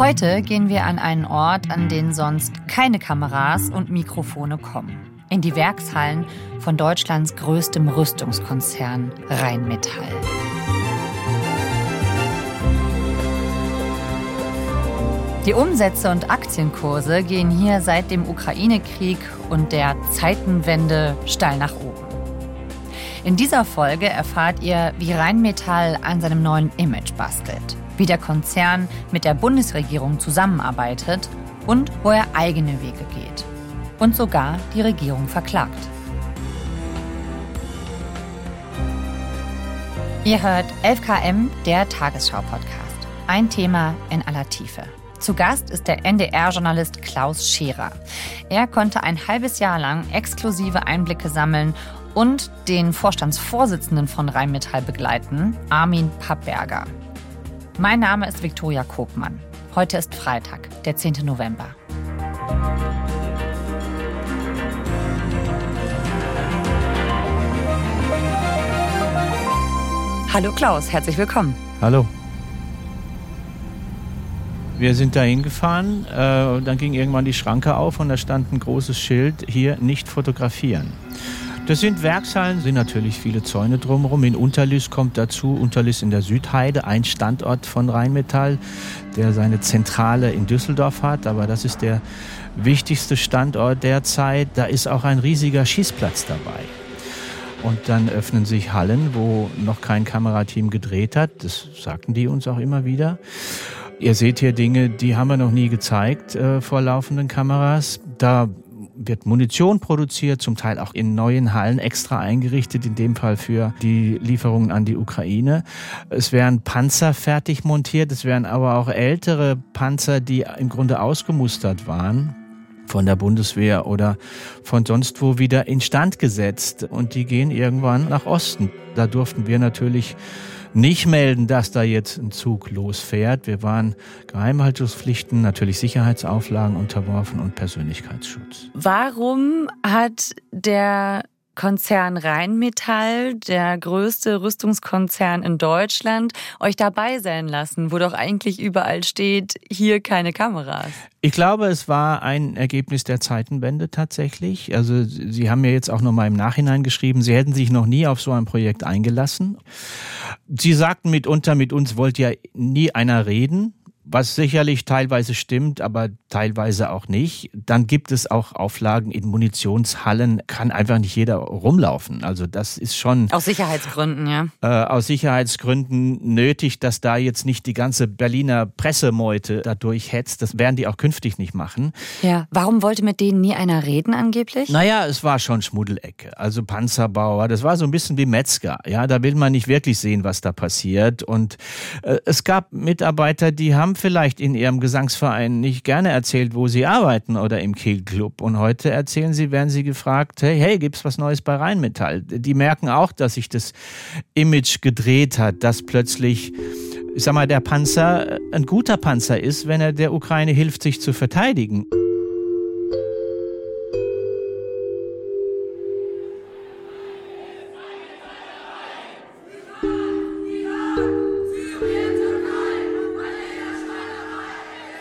Heute gehen wir an einen Ort, an den sonst keine Kameras und Mikrofone kommen. In die Werkshallen von Deutschlands größtem Rüstungskonzern Rheinmetall. Die Umsätze und Aktienkurse gehen hier seit dem Ukraine-Krieg und der Zeitenwende steil nach oben. In dieser Folge erfahrt ihr, wie Rheinmetall an seinem neuen Image bastelt, wie der Konzern mit der Bundesregierung zusammenarbeitet und wo er eigene Wege geht und sogar die Regierung verklagt. Ihr hört 11KM, der Tagesschau-Podcast. Ein Thema in aller Tiefe. Zu Gast ist der NDR-Journalist Klaus Scherer. Er konnte ein halbes Jahr lang exklusive Einblicke sammeln und den Vorstandsvorsitzenden von Rheinmetall begleiten, Armin Pappberger. Mein Name ist Viktoria Kopmann. Heute ist Freitag, der 10. November. Hallo Klaus, herzlich willkommen. Hallo. Wir sind da hingefahren, äh, dann ging irgendwann die Schranke auf und da stand ein großes Schild, hier nicht fotografieren. Das sind Werkshallen, sind natürlich viele Zäune drumherum. In Unterlüß kommt dazu, Unterlüß in der Südheide, ein Standort von Rheinmetall, der seine Zentrale in Düsseldorf hat, aber das ist der wichtigste Standort derzeit. Da ist auch ein riesiger Schießplatz dabei. Und dann öffnen sich Hallen, wo noch kein Kamerateam gedreht hat. Das sagten die uns auch immer wieder. Ihr seht hier Dinge, die haben wir noch nie gezeigt äh, vor laufenden Kameras. Da wird Munition produziert, zum Teil auch in neuen Hallen extra eingerichtet, in dem Fall für die Lieferungen an die Ukraine. Es werden Panzer fertig montiert, es werden aber auch ältere Panzer, die im Grunde ausgemustert waren von der Bundeswehr oder von sonst wo wieder instand gesetzt und die gehen irgendwann nach Osten. Da durften wir natürlich nicht melden, dass da jetzt ein Zug losfährt. Wir waren Geheimhaltungspflichten, natürlich Sicherheitsauflagen unterworfen und Persönlichkeitsschutz. Warum hat der Konzern Rheinmetall, der größte Rüstungskonzern in Deutschland, euch dabei sein lassen, wo doch eigentlich überall steht, hier keine Kameras? Ich glaube, es war ein Ergebnis der Zeitenwende tatsächlich. Also Sie haben ja jetzt auch nochmal im Nachhinein geschrieben, Sie hätten sich noch nie auf so ein Projekt eingelassen. Sie sagten mitunter, mit uns wollte ja nie einer reden was sicherlich teilweise stimmt, aber teilweise auch nicht. Dann gibt es auch Auflagen in Munitionshallen, kann einfach nicht jeder rumlaufen. Also das ist schon. Aus Sicherheitsgründen, ja. Äh, aus Sicherheitsgründen nötig, dass da jetzt nicht die ganze Berliner Pressemeute da durchhetzt. Das werden die auch künftig nicht machen. Ja, warum wollte mit denen nie einer reden angeblich? Naja, es war schon Schmuddelecke. Also Panzerbauer, das war so ein bisschen wie Metzger. Ja, da will man nicht wirklich sehen, was da passiert. Und äh, es gab Mitarbeiter, die haben vielleicht in ihrem Gesangsverein nicht gerne erzählt, wo sie arbeiten oder im Kehlclub. Und heute erzählen sie, werden sie gefragt, hey, hey, gibt's was Neues bei Rheinmetall? Die merken auch, dass sich das Image gedreht hat, dass plötzlich ich sag mal, der Panzer ein guter Panzer ist, wenn er der Ukraine hilft, sich zu verteidigen.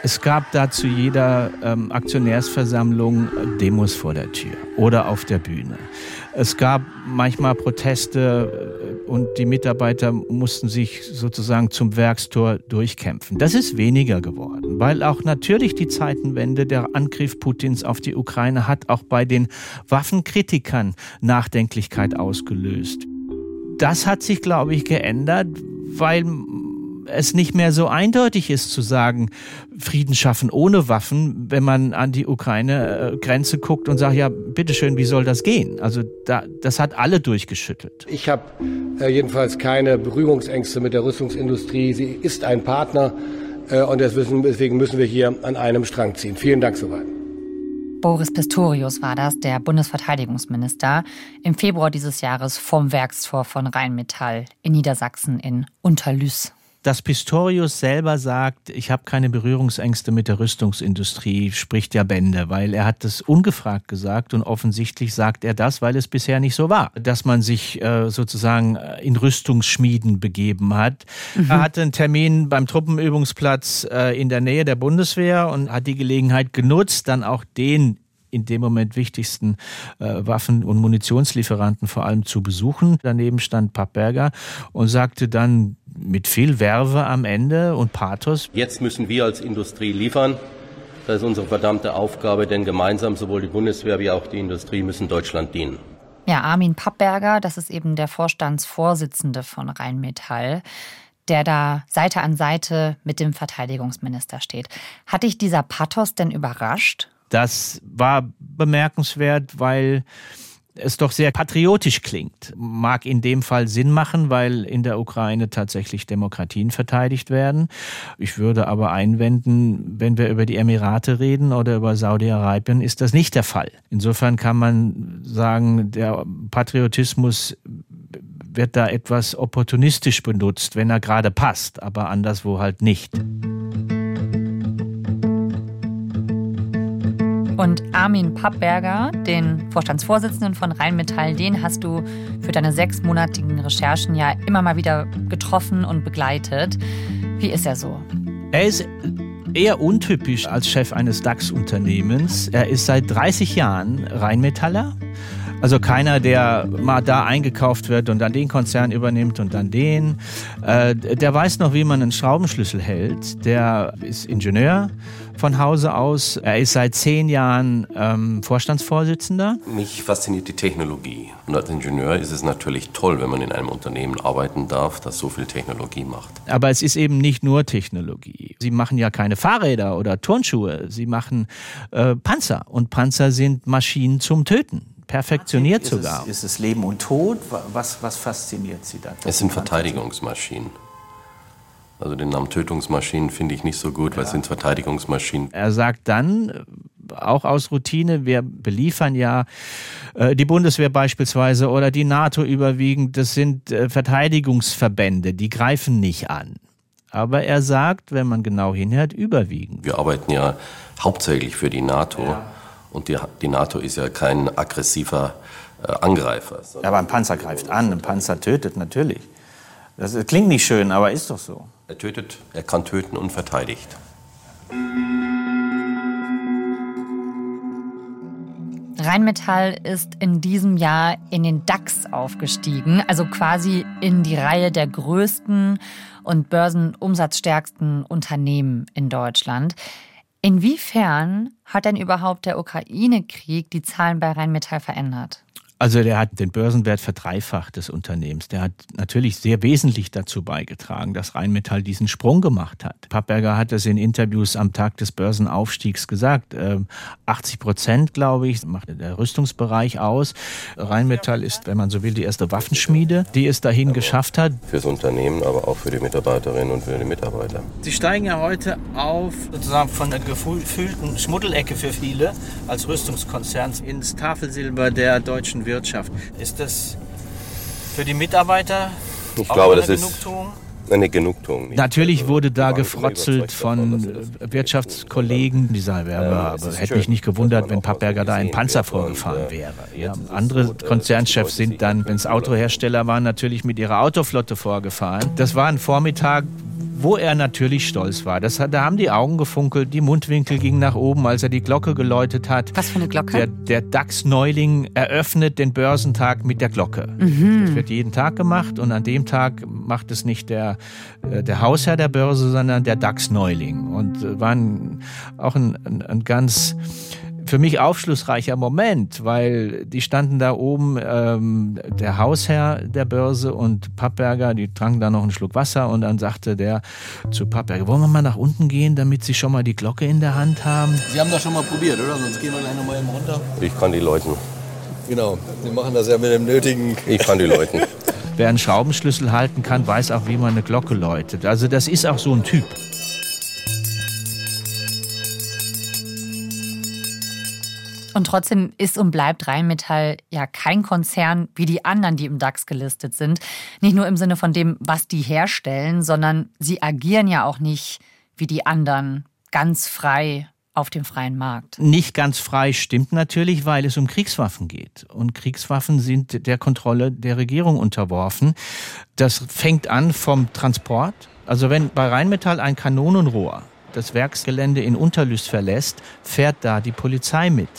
Es gab da zu jeder ähm, Aktionärsversammlung äh, Demos vor der Tür oder auf der Bühne. Es gab manchmal Proteste äh, und die Mitarbeiter mussten sich sozusagen zum Werkstor durchkämpfen. Das ist weniger geworden, weil auch natürlich die Zeitenwende, der Angriff Putins auf die Ukraine hat auch bei den Waffenkritikern Nachdenklichkeit ausgelöst. Das hat sich, glaube ich, geändert, weil es nicht mehr so eindeutig ist zu sagen, Frieden schaffen ohne Waffen, wenn man an die Ukraine-Grenze guckt und sagt, ja, bitteschön, wie soll das gehen? Also da, das hat alle durchgeschüttelt. Ich habe äh, jedenfalls keine Berührungsängste mit der Rüstungsindustrie. Sie ist ein Partner äh, und deswegen müssen wir hier an einem Strang ziehen. Vielen Dank soweit. Boris Pistorius war das, der Bundesverteidigungsminister, im Februar dieses Jahres vom Werkstor von Rheinmetall in Niedersachsen in Unterlüß. Dass Pistorius selber sagt, ich habe keine Berührungsängste mit der Rüstungsindustrie, spricht ja Bände, weil er hat das ungefragt gesagt und offensichtlich sagt er das, weil es bisher nicht so war, dass man sich äh, sozusagen äh, in Rüstungsschmieden begeben hat. Mhm. Er hatte einen Termin beim Truppenübungsplatz äh, in der Nähe der Bundeswehr und hat die Gelegenheit genutzt, dann auch den in dem Moment wichtigsten äh, Waffen- und Munitionslieferanten vor allem zu besuchen. Daneben stand Pappberger und sagte dann mit viel Werbe am Ende und Pathos. Jetzt müssen wir als Industrie liefern. Das ist unsere verdammte Aufgabe, denn gemeinsam sowohl die Bundeswehr wie auch die Industrie müssen Deutschland dienen. Ja, Armin Pappberger, das ist eben der Vorstandsvorsitzende von Rheinmetall der da Seite an Seite mit dem Verteidigungsminister steht. Hat dich dieser Pathos denn überrascht? Das war bemerkenswert, weil es doch sehr patriotisch klingt. Mag in dem Fall Sinn machen, weil in der Ukraine tatsächlich Demokratien verteidigt werden. Ich würde aber einwenden, wenn wir über die Emirate reden oder über Saudi-Arabien, ist das nicht der Fall. Insofern kann man sagen, der Patriotismus wird da etwas opportunistisch benutzt, wenn er gerade passt, aber anderswo halt nicht. Und Armin Pappberger, den Vorstandsvorsitzenden von Rheinmetall, den hast du für deine sechsmonatigen Recherchen ja immer mal wieder getroffen und begleitet. Wie ist er so? Er ist eher untypisch als Chef eines DAX-Unternehmens. Er ist seit 30 Jahren Rheinmetaller. Also keiner, der mal da eingekauft wird und dann den Konzern übernimmt und dann den. Äh, der weiß noch, wie man einen Schraubenschlüssel hält. Der ist Ingenieur von Hause aus. Er ist seit zehn Jahren ähm, Vorstandsvorsitzender. Mich fasziniert die Technologie. Und als Ingenieur ist es natürlich toll, wenn man in einem Unternehmen arbeiten darf, das so viel Technologie macht. Aber es ist eben nicht nur Technologie. Sie machen ja keine Fahrräder oder Turnschuhe. Sie machen äh, Panzer. Und Panzer sind Maschinen zum Töten perfektioniert ist sogar. Es, ist es Leben und Tod? Was, was fasziniert Sie da? Es sind Verteidigungsmaschinen. Also den Namen Tötungsmaschinen finde ich nicht so gut, weil es sind Verteidigungsmaschinen. Er sagt dann, auch aus Routine, wir beliefern ja äh, die Bundeswehr beispielsweise oder die NATO überwiegend, das sind äh, Verteidigungsverbände, die greifen nicht an. Aber er sagt, wenn man genau hinhört, überwiegend. Wir arbeiten ja hauptsächlich für die NATO. Ja. Und die, die NATO ist ja kein aggressiver äh, Angreifer. Ja, aber ein Panzer greift an, ein Panzer tötet natürlich. Das klingt nicht schön, aber ist doch so. Er tötet, er kann töten und verteidigt. Rheinmetall ist in diesem Jahr in den DAX aufgestiegen, also quasi in die Reihe der größten und börsenumsatzstärksten Unternehmen in Deutschland. Inwiefern hat denn überhaupt der Ukraine-Krieg die Zahlen bei Rheinmetall verändert? Also der hat den Börsenwert verdreifacht des Unternehmens. Der hat natürlich sehr wesentlich dazu beigetragen, dass Rheinmetall diesen Sprung gemacht hat. Pappberger hat das in Interviews am Tag des Börsenaufstiegs gesagt. 80 ähm, Prozent, glaube ich, macht der Rüstungsbereich aus. Rheinmetall ist, wenn man so will, die erste Waffenschmiede, die es dahin aber geschafft hat. Fürs Unternehmen, aber auch für die Mitarbeiterinnen und für die Mitarbeiter. Sie steigen ja heute auf, sozusagen von der gefühlten Schmuddelecke für viele als Rüstungskonzern ins Tafelsilber der deutschen Wirtschaft. Ist das für die Mitarbeiter ich glaube, das Genugtuung? ist eine Genugtuung. Natürlich also, wurde da gefrotzelt von Wirtschaftskollegen. Dieser Werber, aber hätte mich nicht gewundert, wenn Pappberger da ein Panzer vorgefahren wäre. Ja, andere Konzernchefs sind dann, wenn es Autohersteller waren, natürlich mit ihrer Autoflotte vorgefahren. Das war ein Vormittag, wo er natürlich stolz war. Das, da haben die Augen gefunkelt, die Mundwinkel gingen nach oben, als er die Glocke geläutet hat. Was für eine Glocke? Der, der DAX-Neuling eröffnet den Börsentag mit der Glocke. Mhm. Das wird jeden Tag gemacht und an dem Tag macht es nicht der, äh, der Hausherr der Börse, sondern der DAX-Neuling. Und äh, war ein, auch ein, ein, ein ganz für mich aufschlussreicher Moment, weil die standen da oben, ähm, der Hausherr der Börse und Pappberger, die tranken da noch einen Schluck Wasser und dann sagte der zu Pappberger, wollen wir mal nach unten gehen, damit Sie schon mal die Glocke in der Hand haben? Sie haben das schon mal probiert, oder? Sonst gehen wir gleich nochmal eben runter. Ich kann die Leuten. Genau, Sie machen das ja mit dem nötigen... Ich kann die Leuten. Wer einen Schraubenschlüssel halten kann, weiß auch, wie man eine Glocke läutet. Also das ist auch so ein Typ. Und trotzdem ist und bleibt Rheinmetall ja kein Konzern wie die anderen, die im DAX gelistet sind. Nicht nur im Sinne von dem, was die herstellen, sondern sie agieren ja auch nicht wie die anderen ganz frei auf dem freien Markt. Nicht ganz frei stimmt natürlich, weil es um Kriegswaffen geht. Und Kriegswaffen sind der Kontrolle der Regierung unterworfen. Das fängt an vom Transport. Also wenn bei Rheinmetall ein Kanonenrohr das Werksgelände in Unterlüß verlässt, fährt da die Polizei mit.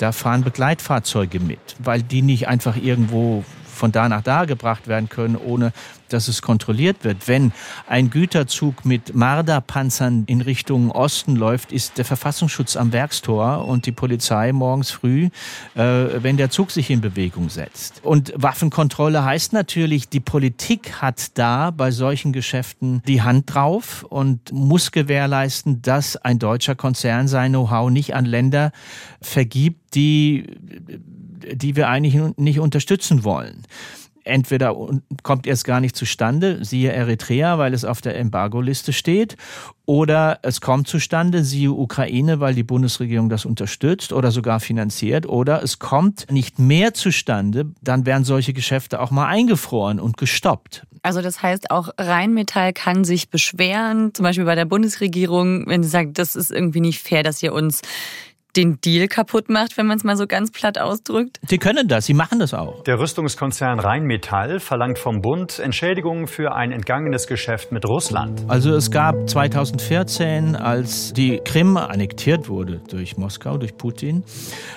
Da fahren Begleitfahrzeuge mit, weil die nicht einfach irgendwo von da nach da gebracht werden können, ohne dass es kontrolliert wird. Wenn ein Güterzug mit Marderpanzern in Richtung Osten läuft, ist der Verfassungsschutz am Werkstor und die Polizei morgens früh, äh, wenn der Zug sich in Bewegung setzt. Und Waffenkontrolle heißt natürlich, die Politik hat da bei solchen Geschäften die Hand drauf und muss gewährleisten, dass ein deutscher Konzern sein Know-how nicht an Länder vergibt, die die wir eigentlich nicht unterstützen wollen entweder kommt erst gar nicht zustande, siehe Eritrea, weil es auf der Embargo-Liste steht, oder es kommt zustande, siehe Ukraine, weil die Bundesregierung das unterstützt oder sogar finanziert, oder es kommt nicht mehr zustande, dann werden solche Geschäfte auch mal eingefroren und gestoppt. Also das heißt, auch Rheinmetall kann sich beschweren, zum Beispiel bei der Bundesregierung, wenn sie sagt, das ist irgendwie nicht fair, dass ihr uns den Deal kaputt macht, wenn man es mal so ganz platt ausdrückt? Sie können das, sie machen das auch. Der Rüstungskonzern Rheinmetall verlangt vom Bund Entschädigungen für ein entgangenes Geschäft mit Russland. Also es gab 2014, als die Krim annektiert wurde durch Moskau, durch Putin,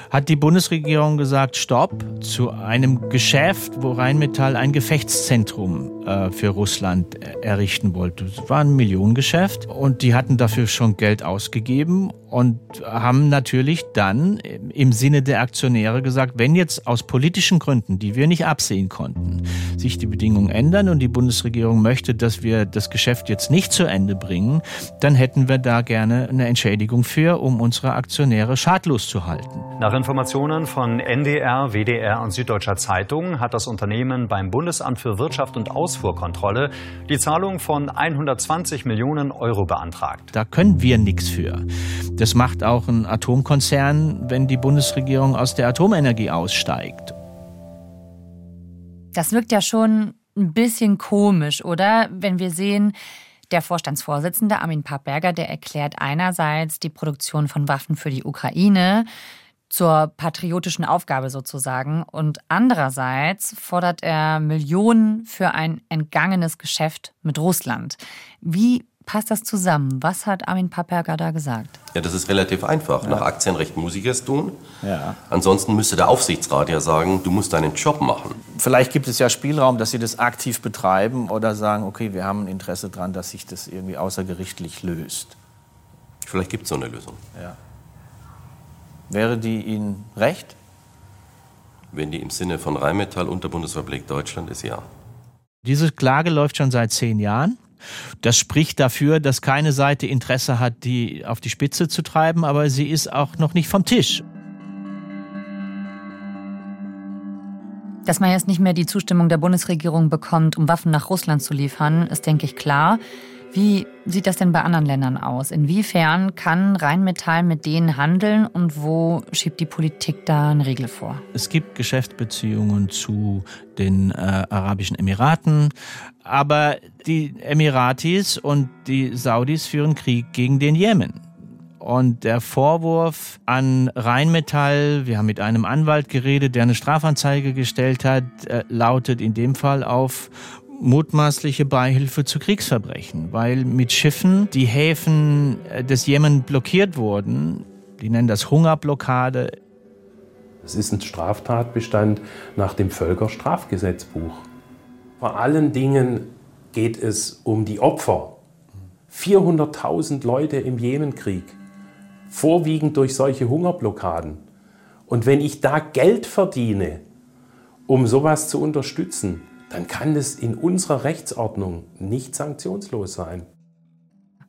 hat die Bundesregierung gesagt, stopp zu einem Geschäft, wo Rheinmetall ein Gefechtszentrum äh, für Russland errichten wollte. Es war ein Millionengeschäft und die hatten dafür schon Geld ausgegeben und haben natürlich dann im Sinne der Aktionäre gesagt, wenn jetzt aus politischen Gründen, die wir nicht absehen konnten, sich die Bedingungen ändern und die Bundesregierung möchte, dass wir das Geschäft jetzt nicht zu Ende bringen, dann hätten wir da gerne eine Entschädigung für, um unsere Aktionäre schadlos zu halten. Nach Informationen von NDR, WDR und Süddeutscher Zeitung hat das Unternehmen beim Bundesamt für Wirtschaft und Ausfuhrkontrolle die Zahlung von 120 Millionen Euro beantragt. Da können wir nichts für. Das macht auch ein Atomkonzern, wenn die Bundesregierung aus der Atomenergie aussteigt. Das wirkt ja schon ein bisschen komisch, oder? Wenn wir sehen, der Vorstandsvorsitzende Armin Pappberger, der erklärt einerseits die Produktion von Waffen für die Ukraine zur patriotischen Aufgabe sozusagen und andererseits fordert er Millionen für ein entgangenes Geschäft mit Russland. Wie passt das zusammen? Was hat Armin Paperger da gesagt? Ja, das ist relativ einfach. Ja. Nach Aktienrecht muss ich es tun. Ja. Ansonsten müsste der Aufsichtsrat ja sagen, du musst deinen Job machen. Vielleicht gibt es ja Spielraum, dass Sie das aktiv betreiben oder sagen, okay, wir haben ein Interesse daran, dass sich das irgendwie außergerichtlich löst. Vielleicht gibt es so eine Lösung. Ja. Wäre die Ihnen recht? Wenn die im Sinne von Rheinmetall und der Bundesrepublik Deutschland ist, ja. Diese Klage läuft schon seit zehn Jahren. Das spricht dafür, dass keine Seite Interesse hat, die auf die Spitze zu treiben, aber sie ist auch noch nicht vom Tisch. Dass man jetzt nicht mehr die Zustimmung der Bundesregierung bekommt, um Waffen nach Russland zu liefern, ist, denke ich, klar. Wie sieht das denn bei anderen Ländern aus? Inwiefern kann Rheinmetall mit denen handeln und wo schiebt die Politik da eine Regel vor? Es gibt Geschäftsbeziehungen zu den äh, Arabischen Emiraten, aber die Emiratis und die Saudis führen Krieg gegen den Jemen. Und der Vorwurf an Rheinmetall, wir haben mit einem Anwalt geredet, der eine Strafanzeige gestellt hat, äh, lautet in dem Fall auf mutmaßliche Beihilfe zu Kriegsverbrechen, weil mit Schiffen die Häfen äh, des Jemen blockiert wurden. Die nennen das Hungerblockade. Es ist ein Straftatbestand nach dem Völkerstrafgesetzbuch. Vor allen Dingen geht es um die Opfer. 400.000 Leute im Jemenkrieg, vorwiegend durch solche Hungerblockaden. Und wenn ich da Geld verdiene, um sowas zu unterstützen, dann kann es in unserer Rechtsordnung nicht sanktionslos sein.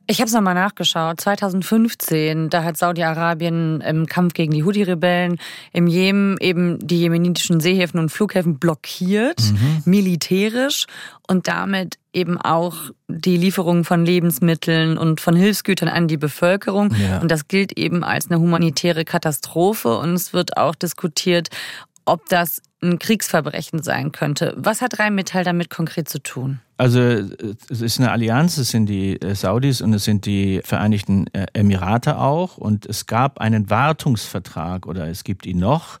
Ich habe es nochmal nachgeschaut. 2015, da hat Saudi-Arabien im Kampf gegen die Houthi-Rebellen im Jemen eben die jemenitischen Seehäfen und Flughäfen blockiert, mhm. militärisch und damit eben auch die Lieferung von Lebensmitteln und von Hilfsgütern an die Bevölkerung. Ja. Und das gilt eben als eine humanitäre Katastrophe. Und es wird auch diskutiert, ob das ein Kriegsverbrechen sein könnte. Was hat Rheinmetall damit konkret zu tun? Also es ist eine Allianz, es sind die äh, Saudis und es sind die Vereinigten äh, Emirate auch. Und es gab einen Wartungsvertrag oder es gibt ihn noch,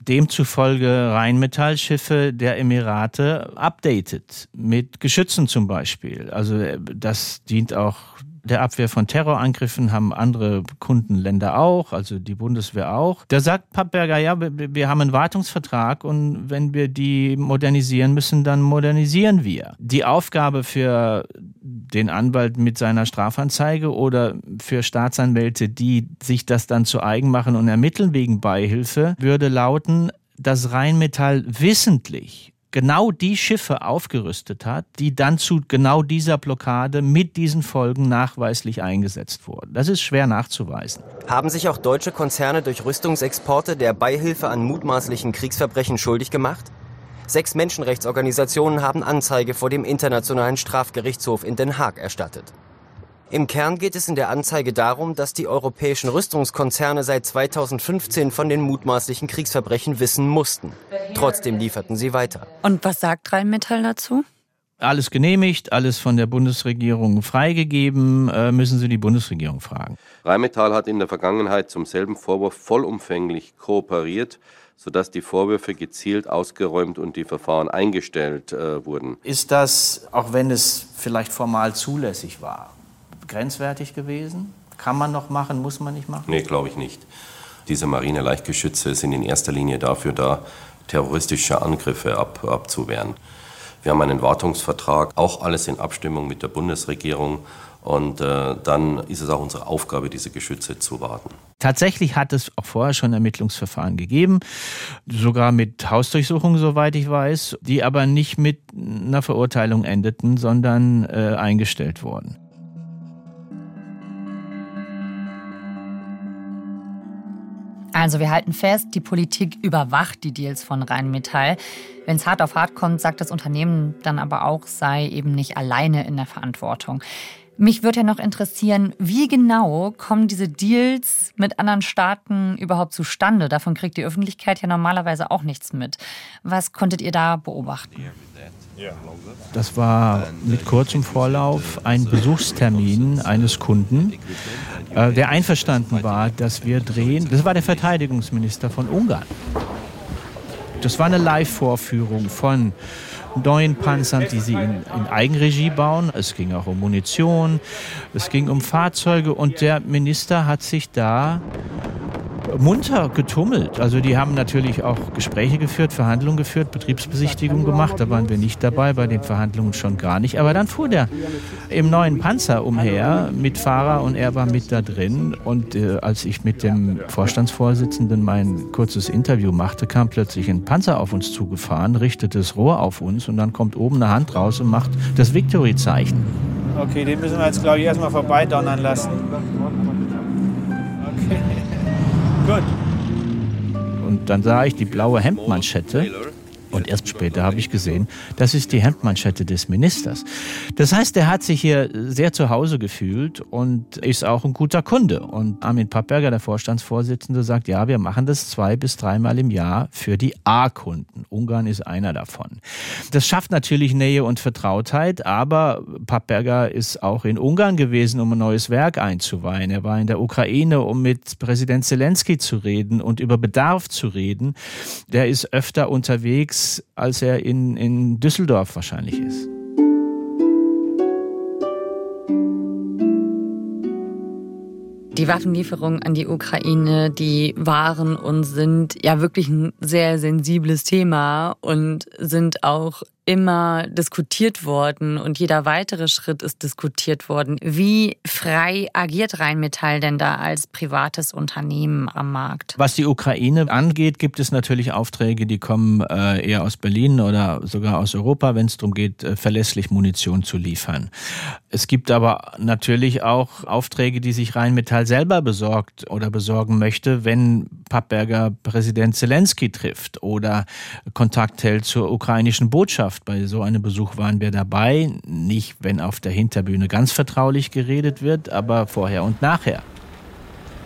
demzufolge Rheinmetallschiffe der Emirate updated mit Geschützen zum Beispiel. Also äh, das dient auch der Abwehr von Terrorangriffen haben andere Kundenländer auch, also die Bundeswehr auch. Da sagt Pappberger, ja, wir haben einen Wartungsvertrag und wenn wir die modernisieren müssen, dann modernisieren wir. Die Aufgabe für den Anwalt mit seiner Strafanzeige oder für Staatsanwälte, die sich das dann zu eigen machen und ermitteln wegen Beihilfe, würde lauten, dass Rheinmetall wissentlich genau die Schiffe aufgerüstet hat, die dann zu genau dieser Blockade mit diesen Folgen nachweislich eingesetzt wurden. Das ist schwer nachzuweisen. Haben sich auch deutsche Konzerne durch Rüstungsexporte der Beihilfe an mutmaßlichen Kriegsverbrechen schuldig gemacht? Sechs Menschenrechtsorganisationen haben Anzeige vor dem Internationalen Strafgerichtshof in Den Haag erstattet. Im Kern geht es in der Anzeige darum, dass die europäischen Rüstungskonzerne seit 2015 von den mutmaßlichen Kriegsverbrechen wissen mussten. Trotzdem lieferten sie weiter. Und was sagt Rheinmetall dazu? Alles genehmigt, alles von der Bundesregierung freigegeben, äh, müssen Sie die Bundesregierung fragen. Rheinmetall hat in der Vergangenheit zum selben Vorwurf vollumfänglich kooperiert sodass die Vorwürfe gezielt ausgeräumt und die Verfahren eingestellt äh, wurden. Ist das, auch wenn es vielleicht formal zulässig war, grenzwertig gewesen? Kann man noch machen, muss man nicht machen? Nee, glaube ich nicht. Diese Marine-Leichtgeschütze sind in erster Linie dafür da, terroristische Angriffe ab, abzuwehren. Wir haben einen Wartungsvertrag, auch alles in Abstimmung mit der Bundesregierung. Und äh, dann ist es auch unsere Aufgabe, diese Geschütze zu warten. Tatsächlich hat es auch vorher schon Ermittlungsverfahren gegeben, sogar mit Hausdurchsuchungen, soweit ich weiß, die aber nicht mit einer Verurteilung endeten, sondern äh, eingestellt wurden. Also wir halten fest, die Politik überwacht die Deals von Rheinmetall. Wenn es hart auf hart kommt, sagt das Unternehmen dann aber auch, sei eben nicht alleine in der Verantwortung. Mich würde ja noch interessieren, wie genau kommen diese Deals mit anderen Staaten überhaupt zustande? Davon kriegt die Öffentlichkeit ja normalerweise auch nichts mit. Was konntet ihr da beobachten? Das war mit kurzem Vorlauf ein Besuchstermin eines Kunden, äh, der einverstanden war, dass wir drehen. Das war der Verteidigungsminister von Ungarn. Das war eine Live-Vorführung von neuen Panzern, die sie in, in, Eigenregie bauen. Es ging auch um Munition, es ging um Fahrzeuge und der Minister hat sich da munter getummelt. Also die haben natürlich auch Gespräche geführt, Verhandlungen geführt, Betriebsbesichtigungen gemacht. Da waren wir nicht dabei, bei den Verhandlungen schon gar nicht. Aber dann fuhr der im neuen Panzer umher mit Fahrer und er war mit da drin. Und äh, als ich mit dem Vorstandsvorsitzenden mein kurzes Interview machte, kam plötzlich ein Panzer auf uns zugefahren, richtete das Rohr auf uns und dann kommt oben eine Hand raus und macht das Victory-Zeichen. Okay, den müssen wir jetzt, glaube ich, erstmal vorbeidonnern lassen. Okay. Gut. Und dann sah ich die blaue Hemdmanschette und erst später habe ich gesehen, das ist die Hemdmanschette des Ministers. Das heißt, er hat sich hier sehr zu Hause gefühlt und ist auch ein guter Kunde. Und Armin Pappberger, der Vorstandsvorsitzende, sagt, ja, wir machen das zwei bis dreimal im Jahr für die A-Kunden. Ungarn ist einer davon. Das schafft natürlich Nähe und Vertrautheit, aber Pappberger ist auch in Ungarn gewesen, um ein neues Werk einzuweihen. Er war in der Ukraine, um mit Präsident Zelensky zu reden und über Bedarf zu reden. Der ist öfter unterwegs als er in, in Düsseldorf wahrscheinlich ist. Die Waffenlieferungen an die Ukraine, die waren und sind ja wirklich ein sehr sensibles Thema und sind auch immer diskutiert worden und jeder weitere Schritt ist diskutiert worden. Wie frei agiert Rheinmetall denn da als privates Unternehmen am Markt? Was die Ukraine angeht, gibt es natürlich Aufträge, die kommen äh, eher aus Berlin oder sogar aus Europa, wenn es darum geht, äh, verlässlich Munition zu liefern. Es gibt aber natürlich auch Aufträge, die sich Rheinmetall selber besorgt oder besorgen möchte, wenn Pappberger Präsident Zelensky trifft oder Kontakt hält zur ukrainischen Botschaft Botschaft. Bei so einem Besuch waren wir dabei. Nicht, wenn auf der Hinterbühne ganz vertraulich geredet wird, aber vorher und nachher.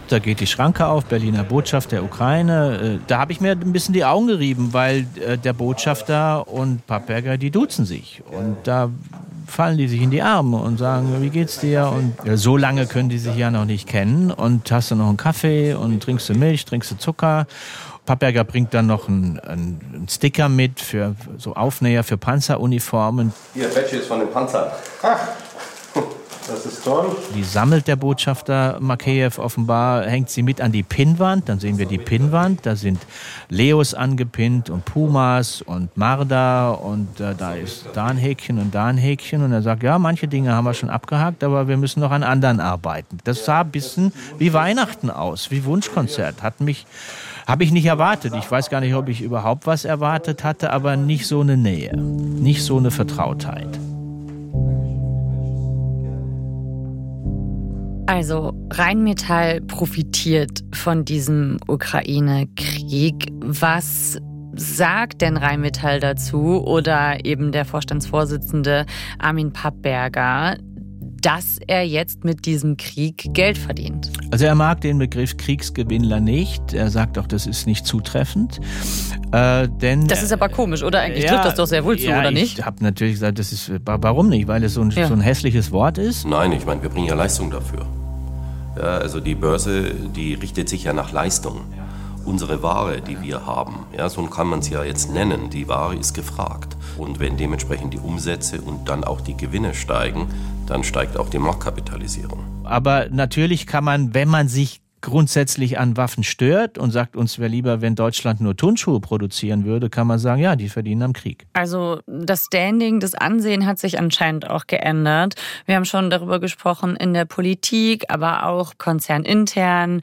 Da geht die Schranke auf, Berliner Botschaft der Ukraine. Äh, da habe ich mir ein bisschen die Augen gerieben, weil äh, der Botschafter und Pappberger, die duzen sich. Und da fallen die sich in die Arme und sagen, wie geht's dir? Und ja, so lange können die sich ja noch nicht kennen. Und hast du noch einen Kaffee und trinkst du Milch, trinkst du Zucker? Pappberger bringt dann noch einen, einen, Sticker mit für so Aufnäher für Panzeruniformen. Hier, Badge ist von dem Panzer. Ach, das ist toll. Die sammelt der Botschafter Makeyev offenbar, hängt sie mit an die Pinnwand. Dann sehen wir die Pinnwand. Da sind Leos angepinnt und Pumas und Marder und äh, da ist da ein Häkchen und da ein Häkchen. Und er sagt, ja, manche Dinge haben wir schon abgehakt, aber wir müssen noch an anderen arbeiten. Das sah ein bisschen wie Weihnachten aus, wie Wunschkonzert. Hat mich habe ich nicht erwartet. Ich weiß gar nicht, ob ich überhaupt was erwartet hatte, aber nicht so eine Nähe, nicht so eine Vertrautheit. Also Rheinmetall profitiert von diesem Ukraine-Krieg. Was sagt denn Rheinmetall dazu oder eben der Vorstandsvorsitzende Armin Pappberger, dass er jetzt mit diesem Krieg Geld verdient. Also er mag den Begriff Kriegsgewinnler nicht. Er sagt auch, das ist nicht zutreffend. Äh, denn, das ist aber komisch, oder? Eigentlich ja, trifft das doch sehr wohl zu, ja, oder nicht? Ich habe natürlich gesagt, das ist, warum nicht? Weil es so ein, ja. so ein hässliches Wort ist? Nein, ich meine, wir bringen ja Leistung dafür. Ja, also die Börse, die richtet sich ja nach Leistung. Unsere Ware, die wir haben, ja, so kann man es ja jetzt nennen, die Ware ist gefragt. Und wenn dementsprechend die Umsätze und dann auch die Gewinne steigen, dann steigt auch die Marktkapitalisierung. Aber natürlich kann man, wenn man sich grundsätzlich an Waffen stört und sagt, uns wäre lieber, wenn Deutschland nur Turnschuhe produzieren würde, kann man sagen, ja, die verdienen am Krieg. Also das Standing, das Ansehen hat sich anscheinend auch geändert. Wir haben schon darüber gesprochen in der Politik, aber auch konzernintern,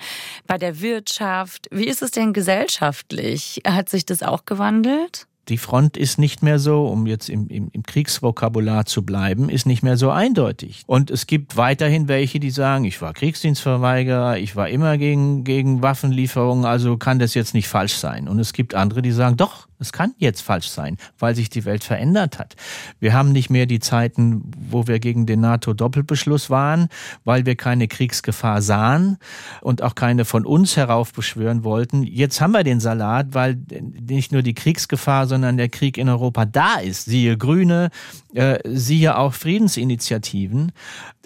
bei der Wirtschaft. Wie ist es denn gesellschaftlich? Hat sich das auch gewandelt? Die Front ist nicht mehr so, um jetzt im, im, im, Kriegsvokabular zu bleiben, ist nicht mehr so eindeutig. Und es gibt weiterhin welche, die sagen, ich war Kriegsdienstverweigerer, ich war immer gegen, gegen Waffenlieferungen, also kann das jetzt nicht falsch sein. Und es gibt andere, die sagen, doch, es kann jetzt falsch sein, weil sich die Welt verändert hat. Wir haben nicht mehr die Zeiten, wo wir gegen den NATO-Doppelbeschluss waren, weil wir keine Kriegsgefahr sahen und auch keine von uns heraufbeschwören wollten. Jetzt haben wir den Salat, weil nicht nur die Kriegsgefahr, sondern der Krieg in Europa da ist. Siehe Grüne, äh, siehe auch Friedensinitiativen.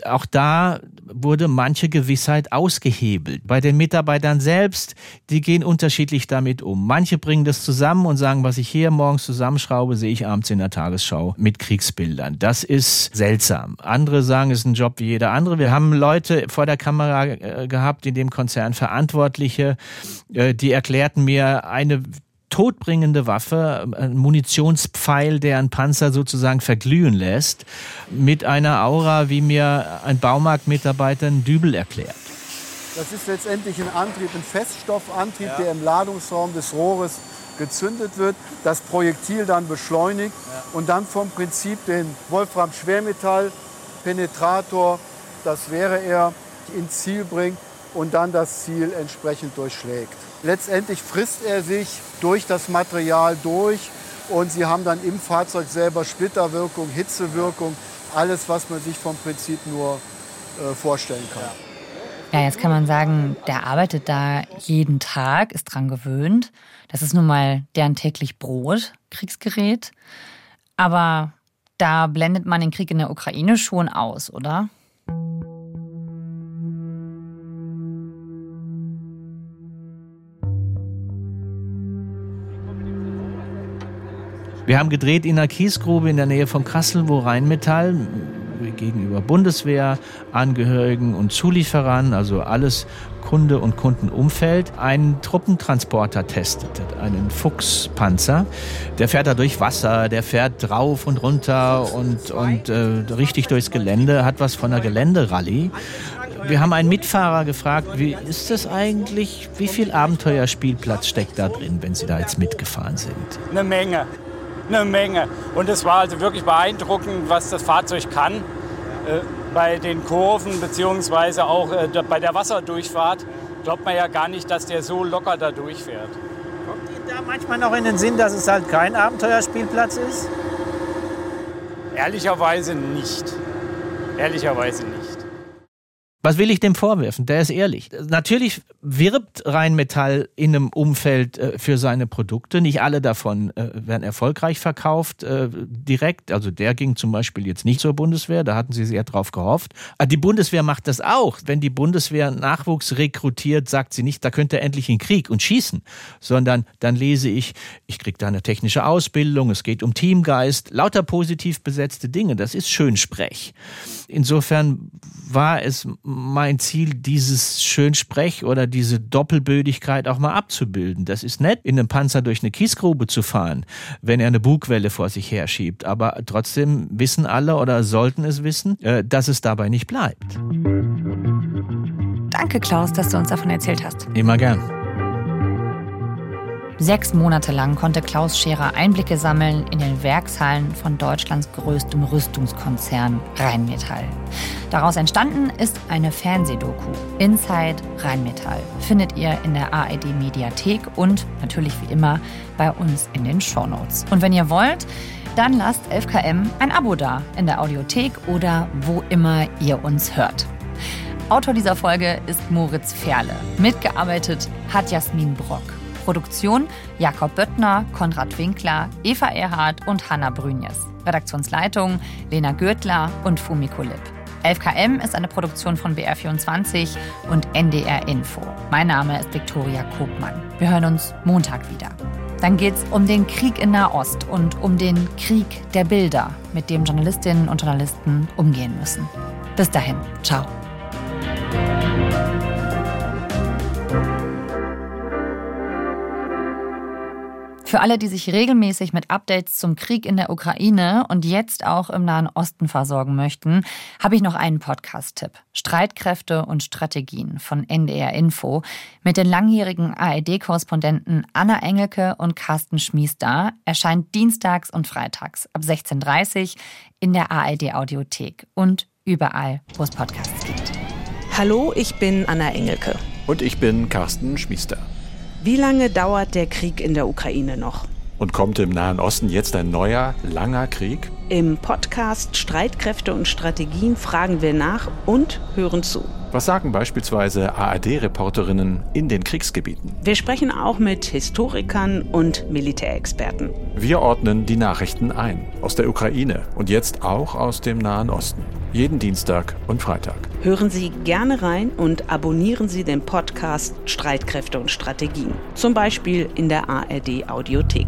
Auch da wurde manche Gewissheit ausgehebelt. Bei den Mitarbeitern selbst, die gehen unterschiedlich damit um. Manche bringen das zusammen und sagen, was ich hier morgens zusammenschraube, sehe ich abends in der Tagesschau mit Kriegsbildern. Das ist seltsam. Andere sagen, es ist ein Job wie jeder andere. Wir haben Leute vor der Kamera äh, gehabt, in dem Konzern Verantwortliche, äh, die erklärten mir, eine todbringende Waffe, ein Munitionspfeil, der einen Panzer sozusagen verglühen lässt, mit einer Aura, wie mir ein Baumarktmitarbeiter einen Dübel erklärt. Das ist letztendlich ein Antrieb, ein Feststoffantrieb, ja. der im Ladungsraum des Rohres gezündet wird, das Projektil dann beschleunigt ja. und dann vom Prinzip den Wolfram-Schwermetall-Penetrator, das wäre er, ins Ziel bringt und dann das Ziel entsprechend durchschlägt. Letztendlich frisst er sich durch das Material durch und Sie haben dann im Fahrzeug selber Splitterwirkung, Hitzewirkung, alles, was man sich vom Prinzip nur äh, vorstellen kann. Ja, jetzt kann man sagen, der arbeitet da jeden Tag, ist dran gewöhnt. Das ist nun mal deren täglich Brot, Kriegsgerät. Aber da blendet man den Krieg in der Ukraine schon aus, oder? Wir haben gedreht in einer Kiesgrube in der Nähe von Kassel, wo Rheinmetall gegenüber Bundeswehr, Angehörigen und Zulieferern, also alles Kunde und Kundenumfeld, einen Truppentransporter testet, einen Fuchspanzer. Der fährt da durch Wasser, der fährt drauf und runter und, und äh, richtig durchs Gelände, hat was von einer Geländerallye. Wir haben einen Mitfahrer gefragt, wie ist das eigentlich, wie viel Abenteuerspielplatz steckt da drin, wenn Sie da jetzt mitgefahren sind? Eine Menge eine Menge. Und es war also wirklich beeindruckend, was das Fahrzeug kann. Äh, bei den Kurven beziehungsweise auch äh, bei der Wasserdurchfahrt glaubt man ja gar nicht, dass der so locker da durchfährt. Kommt Ihnen da manchmal noch in den Sinn, dass es halt kein Abenteuerspielplatz ist? Ehrlicherweise nicht. Ehrlicherweise nicht. Was will ich dem vorwerfen? Der ist ehrlich. Natürlich wirbt Rheinmetall in einem Umfeld äh, für seine Produkte. Nicht alle davon äh, werden erfolgreich verkauft äh, direkt. Also der ging zum Beispiel jetzt nicht zur Bundeswehr. Da hatten sie sehr drauf gehofft. Aber die Bundeswehr macht das auch. Wenn die Bundeswehr Nachwuchs rekrutiert, sagt sie nicht, da könnte er endlich in Krieg und schießen, sondern dann lese ich, ich kriege da eine technische Ausbildung. Es geht um Teamgeist. Lauter positiv besetzte Dinge. Das ist Schönsprech. Insofern war es mein Ziel, dieses Schönsprech oder diese Doppelbödigkeit auch mal abzubilden. Das ist nett, in einem Panzer durch eine Kiesgrube zu fahren, wenn er eine Bugwelle vor sich herschiebt. Aber trotzdem wissen alle oder sollten es wissen, äh, dass es dabei nicht bleibt. Danke, Klaus, dass du uns davon erzählt hast. Immer gern. Sechs Monate lang konnte Klaus Scherer Einblicke sammeln in den Werkshallen von Deutschlands größtem Rüstungskonzern Rheinmetall. Daraus entstanden ist eine Fernsehdoku Inside Rheinmetall. Findet ihr in der ARD Mediathek und natürlich wie immer bei uns in den Shownotes. Und wenn ihr wollt, dann lasst 11KM ein Abo da in der Audiothek oder wo immer ihr uns hört. Autor dieser Folge ist Moritz Ferle. Mitgearbeitet hat Jasmin Brock. Produktion Jakob Böttner, Konrad Winkler, Eva Erhardt und Hanna Brünjes. Redaktionsleitung Lena Gürtler und Fumiko Lipp. 11KM ist eine Produktion von BR24 und NDR Info. Mein Name ist Viktoria Kobmann. Wir hören uns Montag wieder. Dann geht es um den Krieg in Nahost und um den Krieg der Bilder, mit dem Journalistinnen und Journalisten umgehen müssen. Bis dahin, ciao. Für alle, die sich regelmäßig mit Updates zum Krieg in der Ukraine und jetzt auch im Nahen Osten versorgen möchten, habe ich noch einen Podcast-Tipp. Streitkräfte und Strategien von NDR Info mit den langjährigen ARD-Korrespondenten Anna Engelke und Carsten Schmiester erscheint dienstags und freitags ab 16.30 Uhr in der ARD-Audiothek und überall, wo es Podcasts gibt. Hallo, ich bin Anna Engelke. Und ich bin Carsten Schmiester. Wie lange dauert der Krieg in der Ukraine noch? Und kommt im Nahen Osten jetzt ein neuer, langer Krieg? Im Podcast Streitkräfte und Strategien fragen wir nach und hören zu. Was sagen beispielsweise ARD-Reporterinnen in den Kriegsgebieten? Wir sprechen auch mit Historikern und Militärexperten. Wir ordnen die Nachrichten ein. Aus der Ukraine und jetzt auch aus dem Nahen Osten. Jeden Dienstag und Freitag. Hören Sie gerne rein und abonnieren Sie den Podcast Streitkräfte und Strategien. Zum Beispiel in der ARD Audiothek.